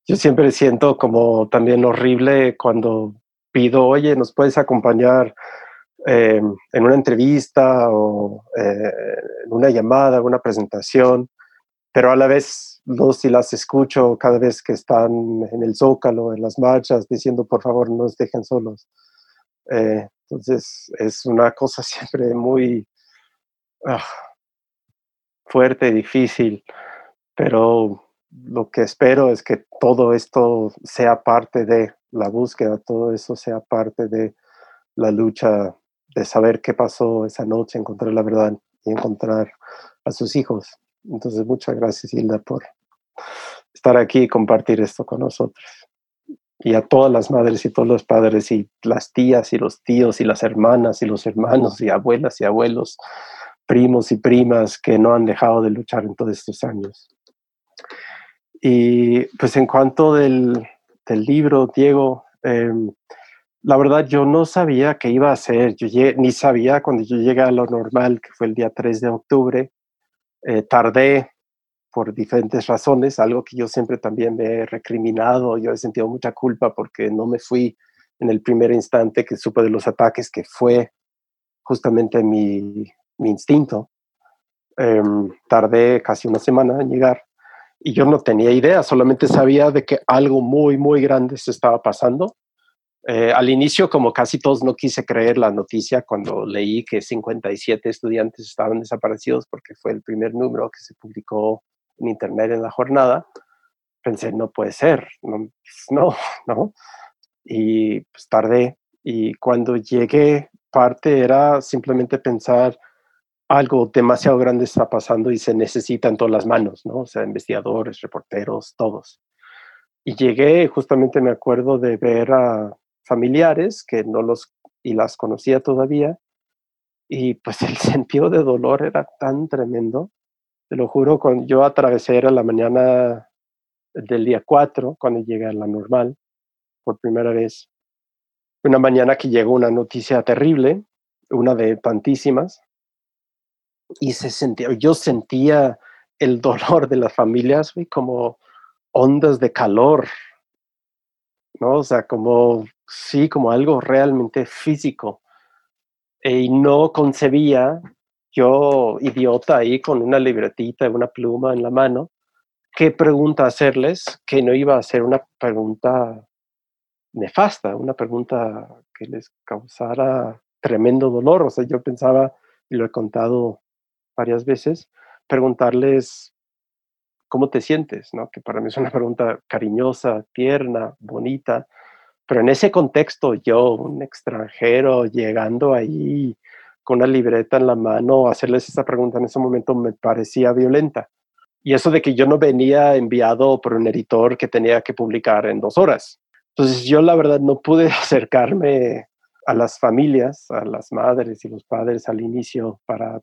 Yo siempre siento como también horrible cuando pido, oye, ¿nos puedes acompañar eh, en una entrevista o eh, en una llamada, una presentación, pero a la vez los y las escucho cada vez que están en el zócalo, en las marchas, diciendo por favor no nos dejen solos. Eh, entonces es una cosa siempre muy ah, fuerte, difícil, pero lo que espero es que todo esto sea parte de la búsqueda, todo eso sea parte de la lucha de saber qué pasó esa noche, encontrar la verdad y encontrar a sus hijos. Entonces, muchas gracias, Hilda, por estar aquí y compartir esto con nosotros. y a todas las madres y todos los padres y las tías y los tíos y las hermanas y los hermanos y abuelas y abuelos, primos y primas que no han dejado de luchar en todos estos años. Y pues en cuanto del, libro, Diego, em, la verdad yo no sabía qué iba a hacer, yo ni sabía cuando yo llegué a lo normal, que fue el día 3 de octubre, eh, tardé por diferentes razones, algo que yo siempre también me he recriminado, yo he sentido mucha culpa porque no me fui en el primer instante que supe de los ataques, que fue justamente mi, instinto. Em, tardé casi una semana en llegar y yo no tenía idea, solamente sabía de que algo muy, muy grande se estaba pasando. Eh, al inicio, como casi todos, no quise creer la noticia cuando leí que 57 estudiantes estaban desaparecidos porque fue el primer número que se publicó en internet en la jornada, pensé, no puede ser, no, pues, no, no. Y pues tardé. Y cuando llegué, parte era simplemente pensar, algo demasiado grande está pasando y se necesitan todas las manos, ¿no? O sea, investigadores, reporteros, todos. Y llegué, justamente me acuerdo de ver a familiares que no los y las conocía todavía, y pues el sentido de dolor era tan tremendo te lo juro, cuando yo atravesé era la mañana del día 4, cuando llegué a la normal, por primera vez. Una mañana que llegó una noticia terrible, una de tantísimas, y se sentía, yo sentía el dolor de las familias como ondas de calor, ¿no? O sea, como, sí, como algo realmente físico. Y no concebía yo, idiota, ahí con una libretita y una pluma en la mano, qué pregunta hacerles, que no iba a ser una pregunta nefasta, una pregunta que les causara tremendo dolor. O sea, yo pensaba, y lo he contado varias veces, preguntarles cómo te sientes, ¿no? Que para mí es una pregunta cariñosa, tierna, bonita, pero en ese contexto yo, un extranjero, llegando ahí con una libreta en la mano, hacerles esa pregunta en ese momento me parecía violenta. Y eso de que yo no venía enviado por un editor que tenía que publicar en dos horas. Entonces yo la verdad no pude acercarme a las familias, a las madres y los padres al inicio para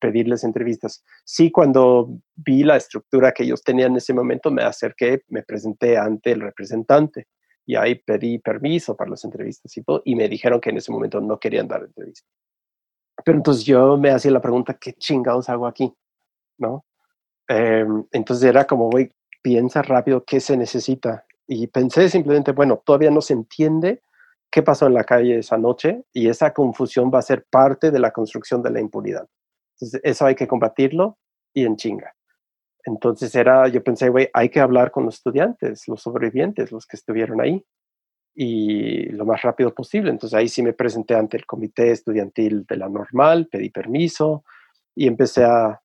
pedirles entrevistas. Sí, cuando vi la estructura que ellos tenían en ese momento, me acerqué, me presenté ante el representante y ahí pedí permiso para las entrevistas y todo, y me dijeron que en ese momento no querían dar entrevistas. Pero entonces yo me hacía la pregunta, ¿qué chingados hago aquí? ¿No? Em, entonces era como, güey, piensa rápido qué se necesita. Y pensé simplemente, bueno, todavía no se entiende qué pasó en la calle esa noche y esa confusión va a ser parte de la construcción de la impunidad. Entonces, eso hay que combatirlo y en chinga. Entonces era, yo pensé, güey, hay que hablar con los estudiantes, los sobrevivientes, los que estuvieron ahí y lo más rápido posible. Entonces ahí sí me presenté ante el comité estudiantil de la normal, pedí permiso y empecé a,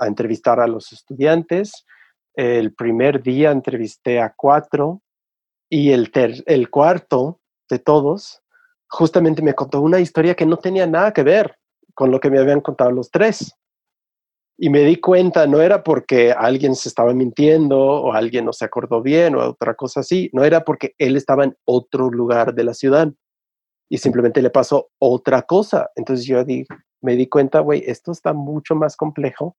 entrevistar a los estudiantes. El primer día entrevisté a cuatro y el, el cuarto de todos justamente me contó una historia que no tenía nada que ver con lo que me habían contado los tres. Y me di cuenta, no era porque alguien se estaba mintiendo o alguien no se acordó bien o otra cosa así, no era porque él estaba en otro lugar de la ciudad y simplemente le pasó otra cosa. Entonces yo me di cuenta, güey, esto está mucho más complejo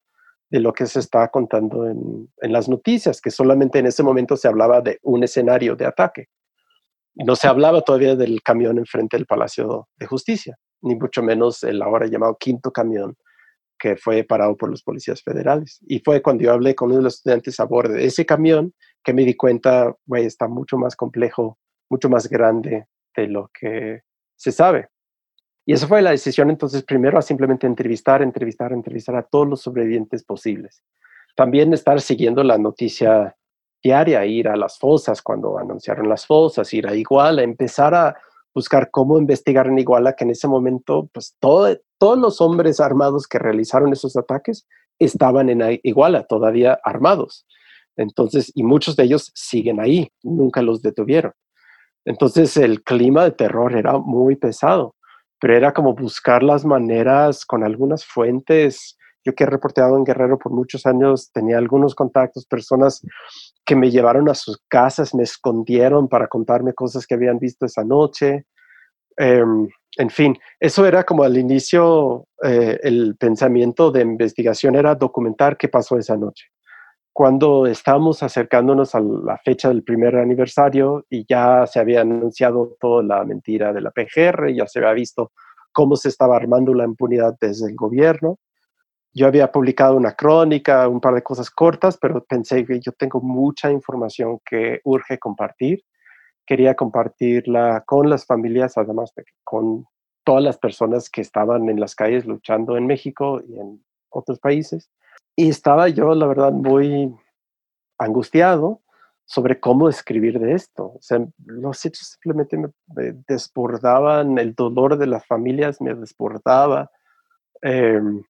de lo que se está contando en, en, las noticias, que solamente en ese momento se hablaba de un escenario de ataque. No se hablaba todavía del camión enfrente del Palacio de Justicia, ni mucho menos el ahora llamado quinto camión que fue parado por los policías federales. Y fue cuando yo hablé con uno de los estudiantes a bordo de ese camión que me di cuenta, güey, está mucho más complejo, mucho más grande de lo que se sabe. Y esa fue la decisión entonces primero a simplemente entrevistar, entrevistar, entrevistar a todos los sobrevivientes posibles. También estar siguiendo la noticia diaria, ir a las fosas cuando anunciaron las fosas, ir a Iguala, empezar a buscar cómo investigar en Iguala, que en ese momento, pues todo, todos los hombres armados que realizaron esos ataques estaban en Iguala, todavía armados. Entonces, y muchos de ellos siguen ahí, nunca los detuvieron. Entonces, el clima de terror era muy pesado, pero era como buscar las maneras con algunas fuentes. Yo que he reporteado en Guerrero por muchos años, tenía algunos contactos, personas que me llevaron a sus casas, me escondieron para contarme cosas que habían visto esa noche. Em, en fin, eso era como al inicio, eh, el pensamiento de investigación era documentar qué pasó esa noche. Cuando estábamos acercándonos a la fecha del primer aniversario y ya se había anunciado toda la mentira de la PGR, ya se había visto cómo se estaba armando la impunidad desde el gobierno. Yo había publicado una crónica, un par de cosas cortas, pero pensé que yo tengo mucha información que urge compartir quería compartirla con las familias, además de con todas las personas que estaban en las calles luchando en México y en otros países. Y estaba yo, la verdad, muy angustiado sobre cómo escribir de esto. O sea, los hechos simplemente me, desbordaban, el dolor de las familias me desbordaba. Em,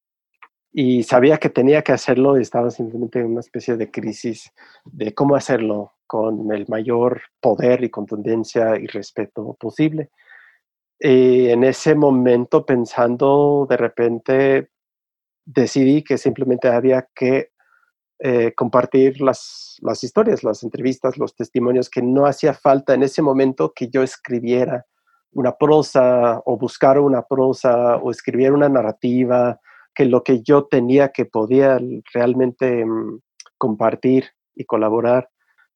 y sabía que tenía que hacerlo y estaba simplemente en una especie de crisis de cómo hacerlo con el mayor poder y contundencia y respeto posible. Y en ese momento, pensando, de repente decidí que simplemente había que eh, compartir las, las historias, las entrevistas, los testimonios, que no hacía falta en ese momento que yo escribiera una prosa o buscara una prosa o escribiera una narrativa, que lo que yo tenía que podía realmente mm, compartir y colaborar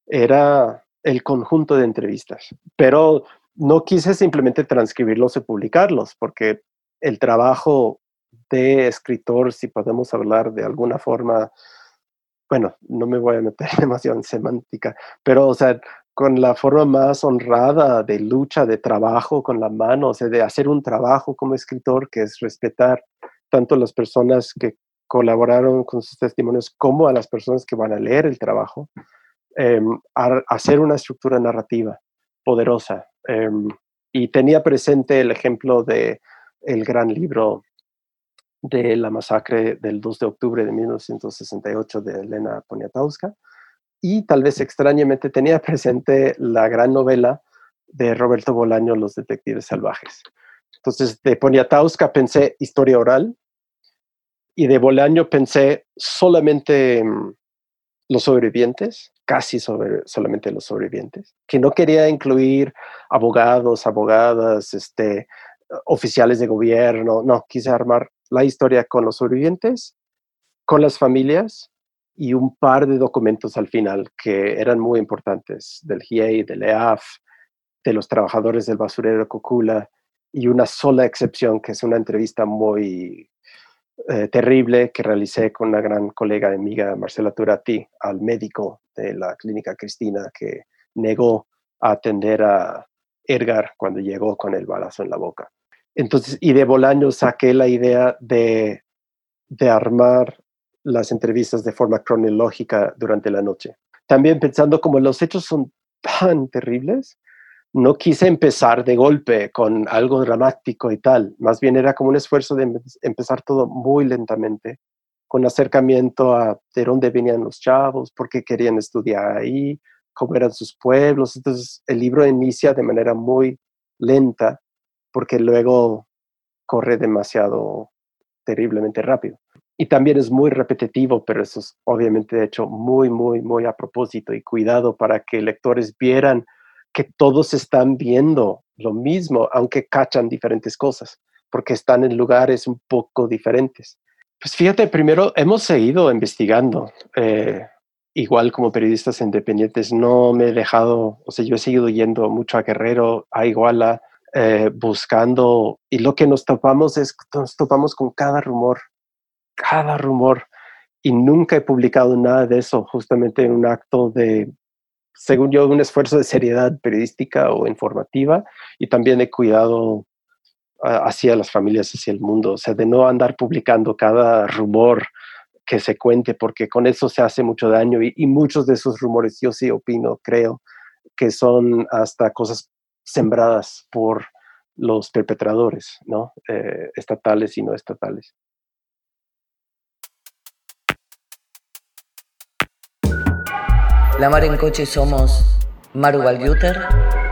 era el conjunto de entrevistas, pero no quise simplemente transcribirlos y publicarlos, porque el trabajo de escritor, si podemos hablar de alguna forma, bueno, no me voy a meter demasiado en semántica, pero, o sea, con la forma más honrada de lucha, de trabajo con la mano, o sea, de hacer un trabajo como escritor, que es respetar tanto las personas que colaboraron con sus testimonios como a las personas que van a leer el trabajo, Em, a, hacer una estructura narrativa poderosa. Em, y tenía presente el ejemplo de el gran libro de la masacre del 2 de octubre de 1968 de Elena Poniatowska y tal vez extrañamente tenía presente la gran novela de Roberto Bolaño, Los Detectives Salvajes. Entonces, de Poniatowska pensé historia oral y de Bolaño pensé solamente los sobrevivientes casi sobre, solamente los sobrevivientes, que no quería incluir abogados, abogadas, este, oficiales de gobierno, no, quise armar la historia con los sobrevivientes, con las familias y un par de documentos al final que eran muy importantes, del GIEI, del EAF, de los trabajadores del basurero Cocula, y una sola excepción, que es una entrevista muy eh, terrible que realicé con una gran colega de amiga, Marcela Turati, al médico de la clínica Cristina que negó a atender a Edgar cuando llegó con el balazo en la boca. Entonces, y de Bolaño saqué la idea de, de armar las entrevistas de forma cronológica durante la noche. También pensando como los hechos son tan terribles, no quise empezar de golpe con algo dramático y tal, más bien era como un esfuerzo de empezar todo muy lentamente, con acercamiento a de dónde venían los chavos, por qué querían estudiar ahí, cómo eran sus pueblos. Entonces el libro inicia de manera muy lenta, porque luego corre demasiado terriblemente rápido. Y también es muy repetitivo, pero eso es obviamente hecho muy, muy, muy a propósito y cuidado para que lectores vieran que todos están viendo lo mismo, aunque cachan diferentes cosas, porque están en lugares un poco diferentes. Pues fíjate, primero hemos seguido investigando. Eh, igual como periodistas independientes, no me he dejado, o sea, yo he seguido yendo mucho a Guerrero, a Iguala, eh, buscando, y lo que nos topamos es, nos topamos con cada rumor, cada rumor, y nunca he publicado nada de eso, justamente en un acto de según yo, un esfuerzo de seriedad periodística o informativa y también de cuidado hacia las familias, hacia el mundo, o sea, de no andar publicando cada rumor que se cuente, porque con eso se hace mucho daño y, muchos de esos rumores, yo sí opino, creo, que son hasta cosas sembradas por los perpetradores, ¿no? Eh, estatales y no estatales. La Mar en Coche somos Maru Valjuter,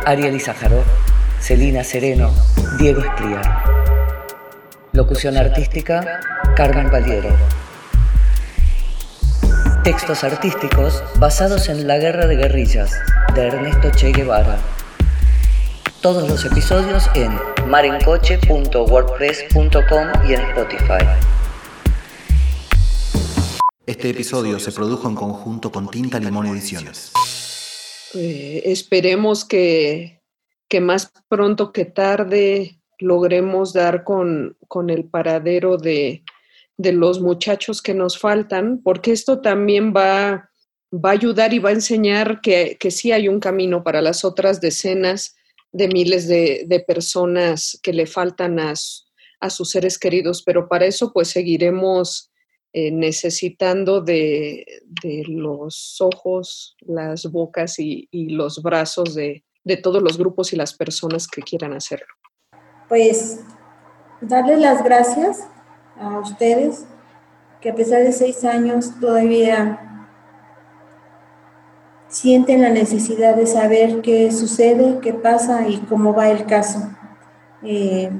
Ariel Izajarov, Celina Sereno, Diego Espliar. Locución artística, Carmen Valiero. Textos artísticos basados en La Guerra de Guerrillas, de Ernesto Che Guevara. Todos los episodios en marencoche.wordpress.com y en Spotify. Este episodio se produjo en conjunto con Tinta Limón Ediciones. Eh, esperemos que, que, más pronto que tarde logremos dar con, con el paradero de, de, los muchachos que nos faltan, porque esto también va, va a ayudar y va a enseñar que, que sí hay un camino para las otras decenas de miles de, de personas que le faltan a, a, sus seres queridos, pero para eso pues seguiremos eh, necesitando de, los ojos, las bocas y, los brazos de, todos los grupos y las personas que quieran hacerlo. Pues darle las gracias a ustedes, que a pesar de seis años todavía sienten la necesidad de saber qué sucede, qué pasa y cómo va el caso. Eh,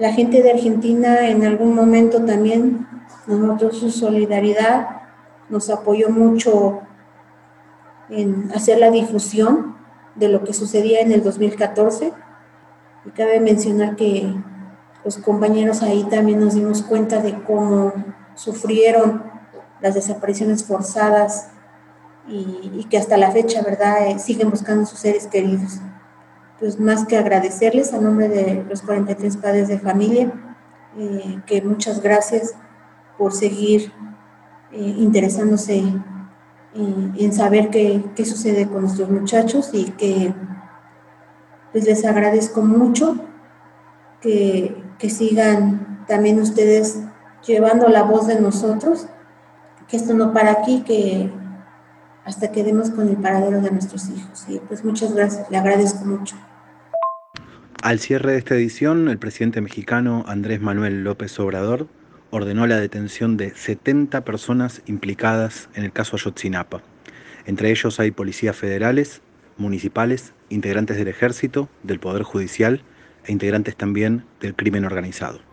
la gente de Argentina en algún momento también nos mostró su solidaridad, nos apoyó mucho en hacer la difusión de lo que sucedía en el 2014. Y cabe mencionar que los compañeros ahí también nos dimos cuenta de cómo sufrieron las desapariciones forzadas y, que hasta la fecha, ¿verdad?, eh, siguen buscando sus seres queridos. Pues más que agradecerles a nombre de los 43 padres de familia, eh, que muchas gracias por seguir eh, interesándose en, saber qué, qué, sucede con nuestros muchachos y que pues les agradezco mucho que, que sigan también ustedes llevando la voz de nosotros, que esto no para aquí, que hasta que demos con el paradero de nuestros hijos. Y pues muchas gracias, le agradezco mucho. Al cierre de esta edición, el presidente mexicano Andrés Manuel López Obrador ordenó la detención de 70 personas implicadas en el caso Ayotzinapa. Entre ellos hay policías federales, municipales, integrantes del ejército, del Poder Judicial e integrantes también del crimen organizado.